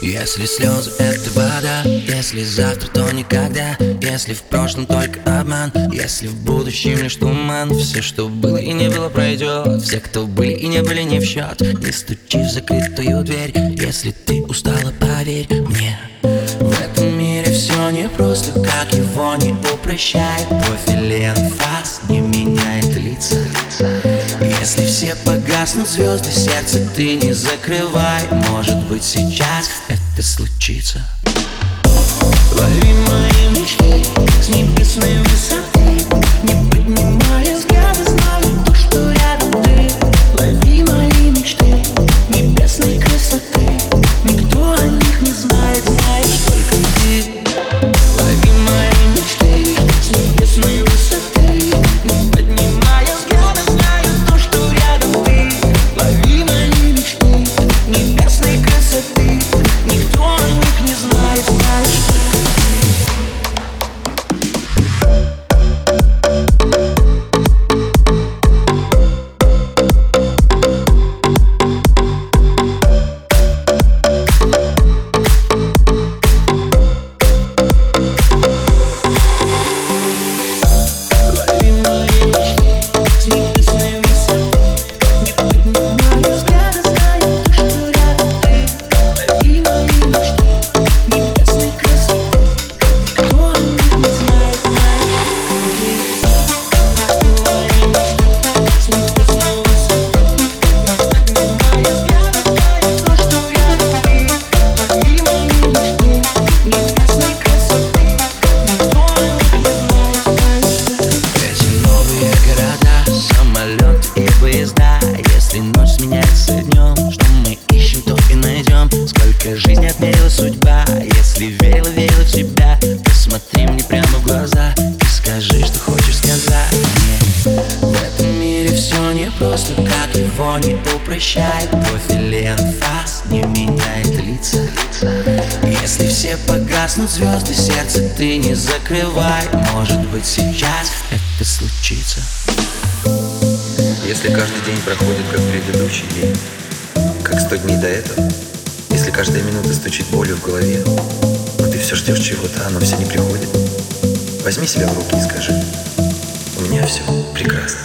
Если слезы это вода, если завтра, то никогда. Если в прошлом только обман, если в будущем лишь туман. Все, что было и не было, пройдет Все, кто были и не были, не в счет Не стучи в закрытую дверь. Если ты устала, поверь мне. В этом мире все непросто, как его не упрощает. Профиль фас не все погаснут звезды, сердце ты не закрывай. Может быть сейчас это случится. Лови мои мечты с небесной высоты. Не поднимая Если верила, верила в себя. Посмотри мне прямо в глаза. И скажи, что хочешь сказать мне. В этом мире все непросто, как его не упрощает. Профиль фас не меняет лица. Если все погаснут звезды, сердце ты не закрывай. Может быть сейчас это случится. Если каждый день проходит как предыдущий день, как сто дней до этого, если каждая минута стучит болью в голове, ты все ждешь чего-то, а оно все не приходит, возьми себя в руки и скажи, у меня все прекрасно.